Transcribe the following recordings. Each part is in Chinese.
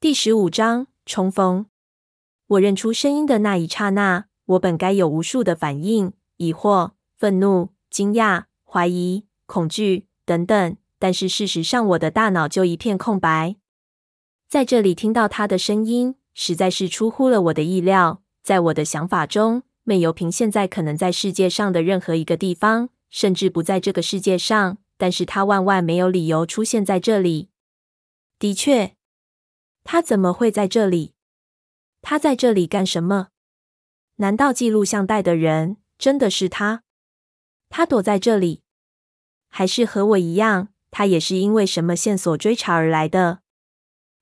第十五章重逢。我认出声音的那一刹那，我本该有无数的反应：疑惑、愤怒、惊讶、怀疑、恐惧等等。但是事实上，我的大脑就一片空白。在这里听到他的声音，实在是出乎了我的意料。在我的想法中，闷油瓶现在可能在世界上的任何一个地方，甚至不在这个世界上。但是他万万没有理由出现在这里。的确，他怎么会在这里？他在这里干什么？难道记录像带的人真的是他？他躲在这里，还是和我一样？他也是因为什么线索追查而来的？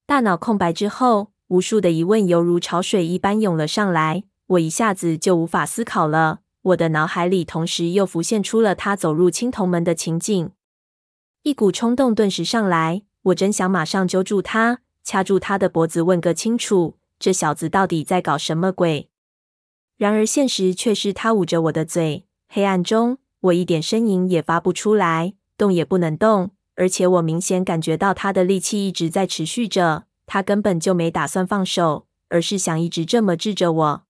大脑空白之后，无数的疑问犹如潮水一般涌了上来，我一下子就无法思考了。我的脑海里同时又浮现出了他走入青铜门的情景，一股冲动顿时上来，我真想马上揪住他，掐住他的脖子，问个清楚：这小子到底在搞什么鬼？然而现实却是他捂着我的嘴，黑暗中我一点声音也发不出来，动也不能动。而且我明显感觉到他的力气一直在持续着，他根本就没打算放手，而是想一直这么制着我。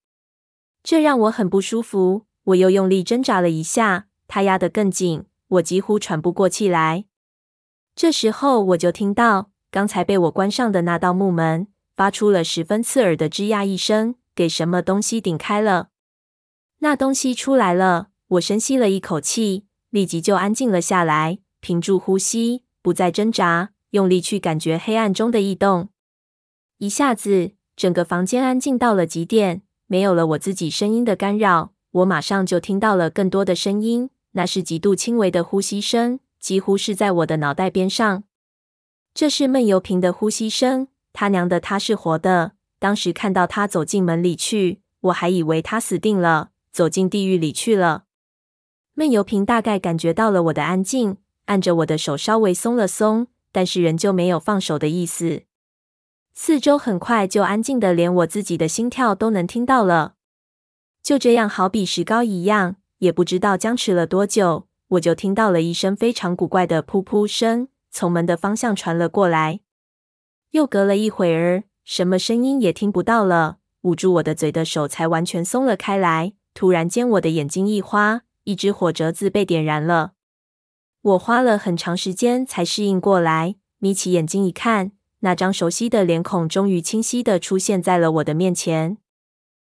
这让我很不舒服。我又用力挣扎了一下，他压得更紧，我几乎喘不过气来。这时候我就听到刚才被我关上的那道木门发出了十分刺耳的吱呀一声，给什么东西顶开了。那东西出来了，我深吸了一口气，立即就安静了下来。屏住呼吸，不再挣扎，用力去感觉黑暗中的异动。一下子，整个房间安静到了极点，没有了我自己声音的干扰。我马上就听到了更多的声音，那是极度轻微的呼吸声，几乎是在我的脑袋边上。这是闷油瓶的呼吸声。他娘的，他是活的！当时看到他走进门里去，我还以为他死定了，走进地狱里去了。闷油瓶大概感觉到了我的安静。按着我的手稍微松了松，但是仍旧没有放手的意思。四周很快就安静的，连我自己的心跳都能听到了。就这样，好比石膏一样，也不知道僵持了多久，我就听到了一声非常古怪的噗噗声，从门的方向传了过来。又隔了一会儿，什么声音也听不到了，捂住我的嘴的手才完全松了开来。突然间，我的眼睛一花，一只火折子被点燃了。我花了很长时间才适应过来，眯起眼睛一看，那张熟悉的脸孔终于清晰的出现在了我的面前。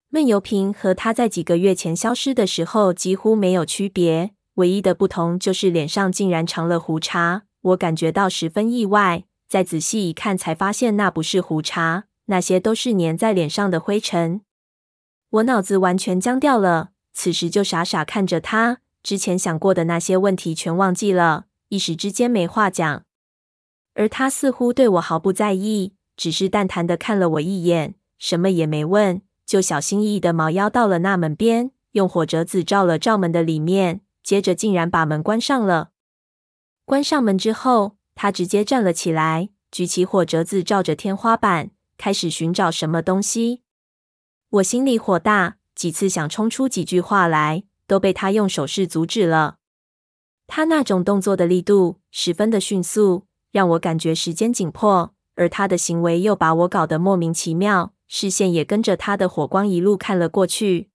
闷油瓶和他在几个月前消失的时候几乎没有区别，唯一的不同就是脸上竟然长了胡茬。我感觉到十分意外，再仔细一看才发现那不是胡茬，那些都是粘在脸上的灰尘。我脑子完全僵掉了，此时就傻傻看着他。之前想过的那些问题全忘记了，一时之间没话讲。而他似乎对我毫不在意，只是淡淡的看了我一眼，什么也没问，就小心翼翼的猫腰到了那门边，用火折子照了照门的里面，接着竟然把门关上了。关上门之后，他直接站了起来，举起火折子照着天花板，开始寻找什么东西。我心里火大，几次想冲出几句话来。都被他用手势阻止了。他那种动作的力度十分的迅速，让我感觉时间紧迫，而他的行为又把我搞得莫名其妙，视线也跟着他的火光一路看了过去。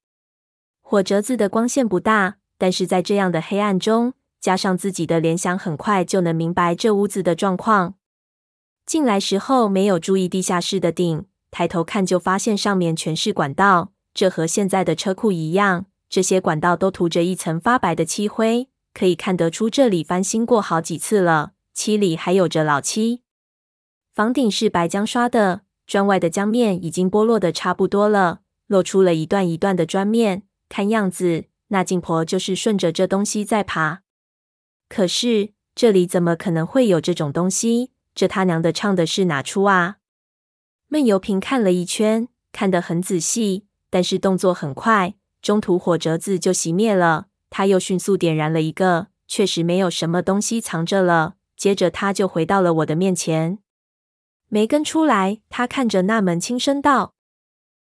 火折子的光线不大，但是在这样的黑暗中，加上自己的联想，很快就能明白这屋子的状况。进来时候没有注意地下室的顶，抬头看就发现上面全是管道，这和现在的车库一样。这些管道都涂着一层发白的漆灰，可以看得出这里翻新过好几次了。漆里还有着老漆。房顶是白浆刷的，砖外的浆面已经剥落的差不多了，露出了一段一段的砖面。看样子，那劲婆就是顺着这东西在爬。可是这里怎么可能会有这种东西？这他娘的唱的是哪出啊？闷油瓶看了一圈，看得很仔细，但是动作很快。中途火折子就熄灭了，他又迅速点燃了一个，确实没有什么东西藏着了。接着他就回到了我的面前，没跟出来。他看着那门，轻声道：“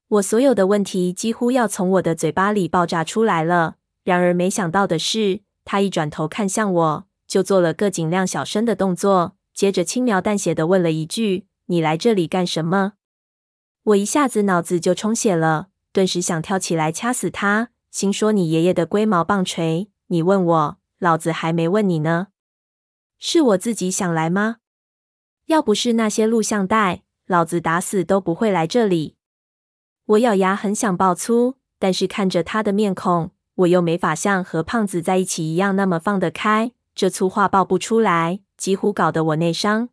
我所有的问题几乎要从我的嘴巴里爆炸出来了。”然而没想到的是，他一转头看向我，就做了个尽量小声的动作，接着轻描淡写的问了一句：“你来这里干什么？”我一下子脑子就充血了，顿时想跳起来掐死他，心说：“你爷爷的龟毛棒槌！你问我，老子还没问你呢。是我自己想来吗？要不是那些录像带，老子打死都不会来这里。”我咬牙，很想爆粗，但是看着他的面孔，我又没法像和胖子在一起一样那么放得开，这粗话爆不出来，几乎搞得我内伤。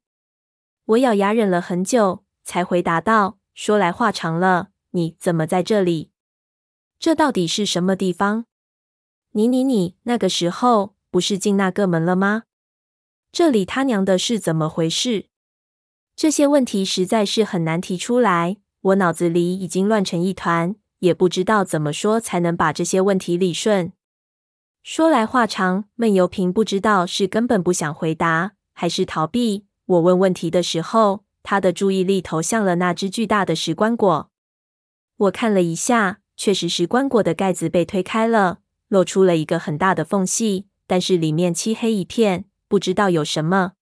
我咬牙忍了很久，才回答道：“说来话长了，你怎么在这里？这到底是什么地方？你你你，那个时候不是进那个门了吗？这里他娘的是怎么回事？这些问题实在是很难提出来。”我脑子里已经乱成一团，也不知道怎么说才能把这些问题理顺。说来话长，闷油瓶不知道是根本不想回答，还是逃避。我问问题的时候，他的注意力投向了那只巨大的石棺椁。我看了一下，确实石棺椁的盖子被推开了，露出了一个很大的缝隙，但是里面漆黑一片，不知道有什么。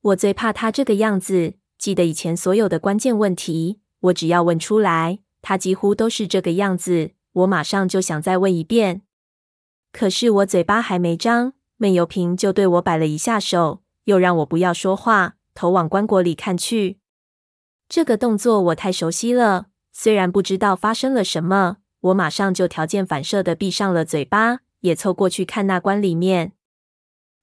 我最怕他这个样子，记得以前所有的关键问题。我只要问出来，他几乎都是这个样子，我马上就想再问一遍。可是我嘴巴还没张，闷油瓶就对我摆了一下手，又让我不要说话，头往棺椁里看去。这个动作我太熟悉了，虽然不知道发生了什么，我马上就条件反射的闭上了嘴巴，也凑过去看那棺里面。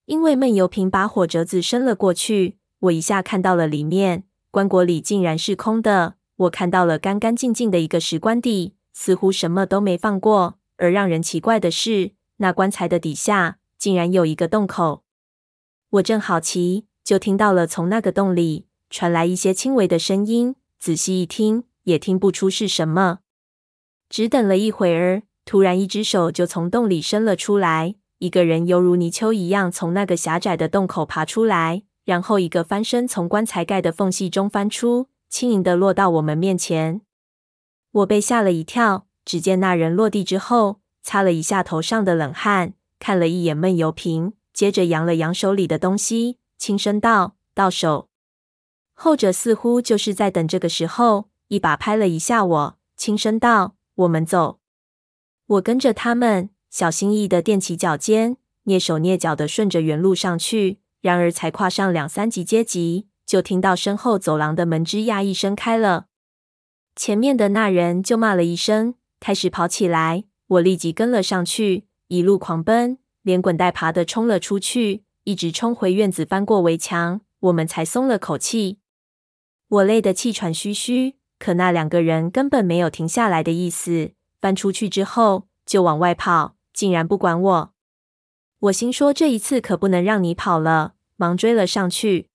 因为闷油瓶把火折子伸了过去，我一下看到了里面，棺椁里竟然是空的。我看到了干干净净的一个石棺底，似乎什么都没放过。而让人奇怪的是，那棺材的底下竟然有一个洞口。我正好奇，就听到了从那个洞里传来一些轻微的声音。仔细一听，也听不出是什么。只等了一会儿，突然一只手就从洞里伸了出来，一个人犹如泥鳅一样从那个狭窄的洞口爬出来，然后一个翻身从棺材盖的缝隙中翻出。轻盈的落到我们面前，我被吓了一跳。只见那人落地之后，擦了一下头上的冷汗，看了一眼闷油瓶，接着扬了扬手里的东西，轻声道：“到手。”后者似乎就是在等这个时候，一把拍了一下我，轻声道：“我们走。”我跟着他们，小心翼翼的踮起脚尖，蹑手蹑脚的顺着原路上去。然而才跨上两三级阶级。就听到身后走廊的门吱呀一声开了，前面的那人就骂了一声，开始跑起来。我立即跟了上去，一路狂奔，连滚带爬的冲了出去，一直冲回院子，翻过围墙，我们才松了口气。我累得气喘吁吁，可那两个人根本没有停下来的意思，翻出去之后就往外跑，竟然不管我。我心说这一次可不能让你跑了，忙追了上去。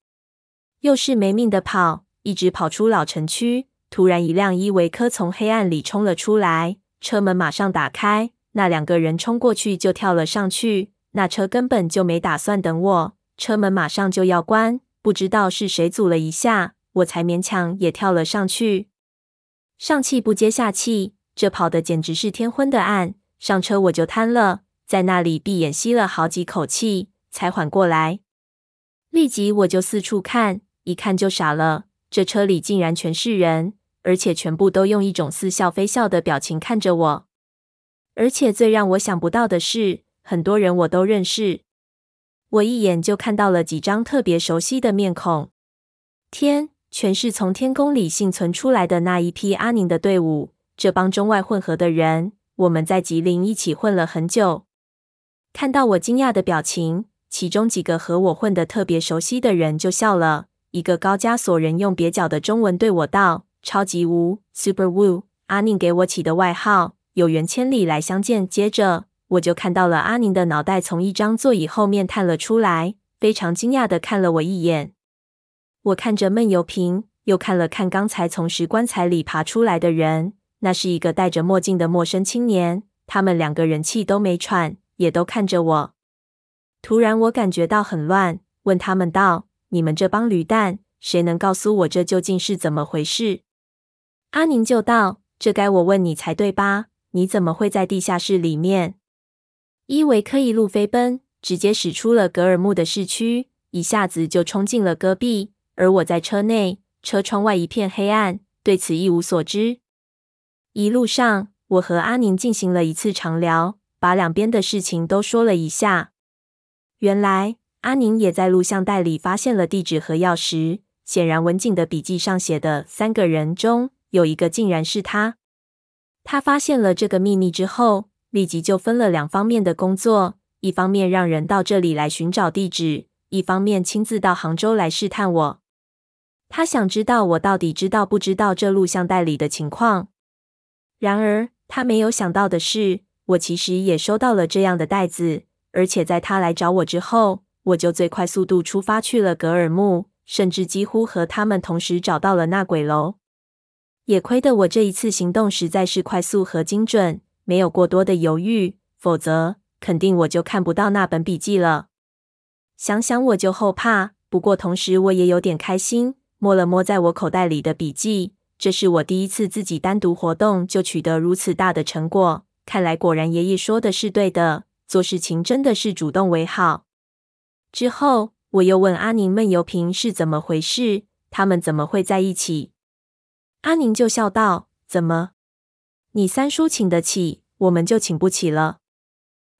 又是没命的跑，一直跑出老城区。突然，一辆依维柯从黑暗里冲了出来，车门马上打开，那两个人冲过去就跳了上去。那车根本就没打算等我，车门马上就要关。不知道是谁阻了一下，我才勉强也跳了上去。上气不接下气，这跑的简直是天昏的暗。上车我就瘫了，在那里闭眼吸了好几口气，才缓过来。立即我就四处看。一看就傻了，这车里竟然全是人，而且全部都用一种似笑非笑的表情看着我。而且最让我想不到的是，很多人我都认识。我一眼就看到了几张特别熟悉的面孔。天，全是从天宫里幸存出来的那一批阿宁的队伍。这帮中外混合的人，我们在吉林一起混了很久。看到我惊讶的表情，其中几个和我混得特别熟悉的人就笑了。一个高加索人用蹩脚的中文对我道：“超级无 （Super Wu），阿宁给我起的外号，有缘千里来相见。”接着我就看到了阿宁的脑袋从一张座椅后面探了出来，非常惊讶的看了我一眼。我看着闷油瓶，又看了看刚才从石棺材里爬出来的人，那是一个戴着墨镜的陌生青年。他们两个人气都没喘，也都看着我。突然我感觉到很乱，问他们道。你们这帮驴蛋，谁能告诉我这究竟是怎么回事？阿宁就道：“这该我问你才对吧？你怎么会在地下室里面？”伊维克一路飞奔，直接驶出了格尔木的市区，一下子就冲进了戈壁。而我在车内，车窗外一片黑暗，对此一无所知。一路上，我和阿宁进行了一次长聊，把两边的事情都说了一下。原来，阿宁也在录像带里发现了地址和钥匙。显然，文景的笔记上写的三个人中有一个竟然是他。他发现了这个秘密之后，立即就分了两方面的工作：一方面让人到这里来寻找地址，一方面亲自到杭州来试探我。他想知道我到底知道不知道这录像带里的情况。然而，他没有想到的是，我其实也收到了这样的袋子，而且在他来找我之后，我就最快速度出发去了格尔木。甚至几乎和他们同时找到了那鬼楼，也亏得我这一次行动实在是快速和精准，没有过多的犹豫，否则肯定我就看不到那本笔记了。想想我就后怕，不过同时我也有点开心，摸了摸在我口袋里的笔记，这是我第一次自己单独活动就取得如此大的成果，看来果然爷爷说的是对的，做事情真的是主动为好。之后。我又问阿宁闷油瓶是怎么回事，他们怎么会在一起？阿宁就笑道：“怎么？你三叔请得起，我们就请不起了？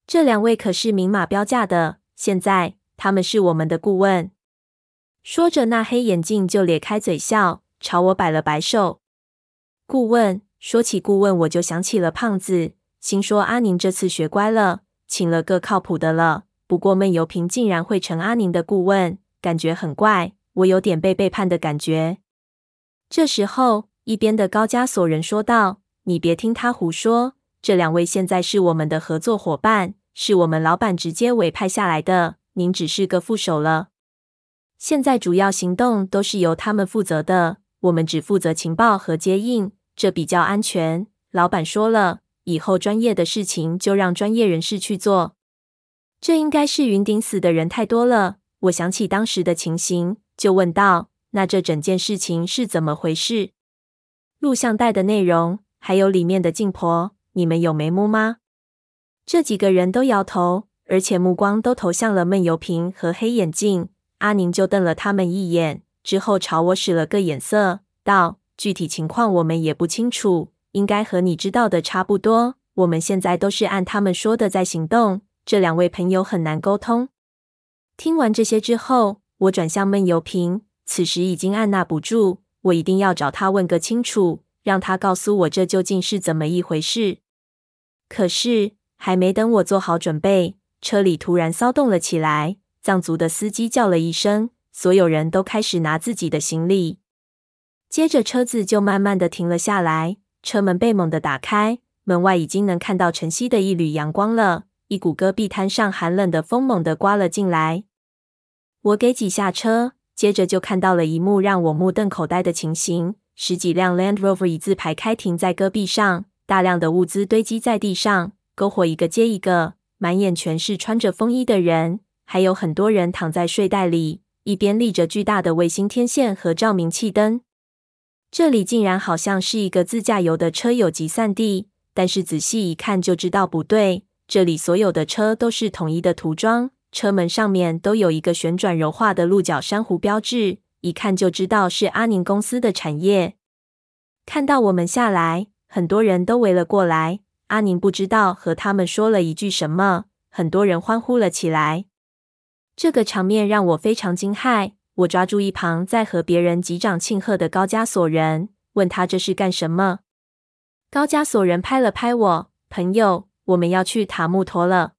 这两位可是明码标价的，现在他们是我们的顾问。”说着，那黑眼镜就咧开嘴笑，朝我摆了摆手。顾问，说起顾问，我就想起了胖子，心说阿宁这次学乖了，请了个靠谱的了。不过闷油瓶竟然会成阿宁的顾问，感觉很怪，我有点被背叛的感觉。这时候，一边的高加索人说道：“你别听他胡说，这两位现在是我们的合作伙伴，是我们老板直接委派下来的，您只是个副手了。现在主要行动都是由他们负责的，我们只负责情报和接应，这比较安全。老板说了，以后专业的事情就让专业人士去做。”这应该是云顶死的人太多了。我想起当时的情形，就问道：“那这整件事情是怎么回事？录像带的内容，还有里面的静婆，你们有眉目吗？”这几个人都摇头，而且目光都投向了闷油瓶和黑眼镜。阿宁就瞪了他们一眼，之后朝我使了个眼色，道：“具体情况我们也不清楚，应该和你知道的差不多。我们现在都是按他们说的在行动。”这两位朋友很难沟通。听完这些之后，我转向闷油瓶，此时已经按捺不住，我一定要找他问个清楚，让他告诉我这究竟是怎么一回事。可是还没等我做好准备，车里突然骚动了起来，藏族的司机叫了一声，所有人都开始拿自己的行李，接着车子就慢慢的停了下来，车门被猛地打开，门外已经能看到晨曦的一缕阳光了。一股戈壁滩上寒冷的风猛地刮了进来，我给挤下车，接着就看到了一幕让我目瞪口呆的情形：十几辆 Land Rover 一字排开停在戈壁上，大量的物资堆积在地上，篝火一个接一个，满眼全是穿着风衣的人，还有很多人躺在睡袋里，一边立着巨大的卫星天线和照明器灯。这里竟然好像是一个自驾游的车友集散地，但是仔细一看就知道不对。这里所有的车都是统一的涂装，车门上面都有一个旋转柔化的鹿角珊瑚标志，一看就知道是阿宁公司的产业。看到我们下来，很多人都围了过来。阿宁不知道和他们说了一句什么，很多人欢呼了起来。这个场面让我非常惊骇。我抓住一旁在和别人击掌庆贺的高加索人，问他这是干什么。高加索人拍了拍我，朋友。我们要去塔木陀了。